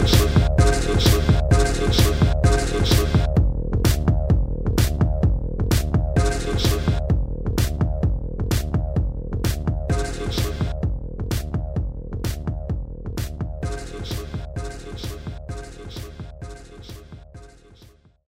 Listen.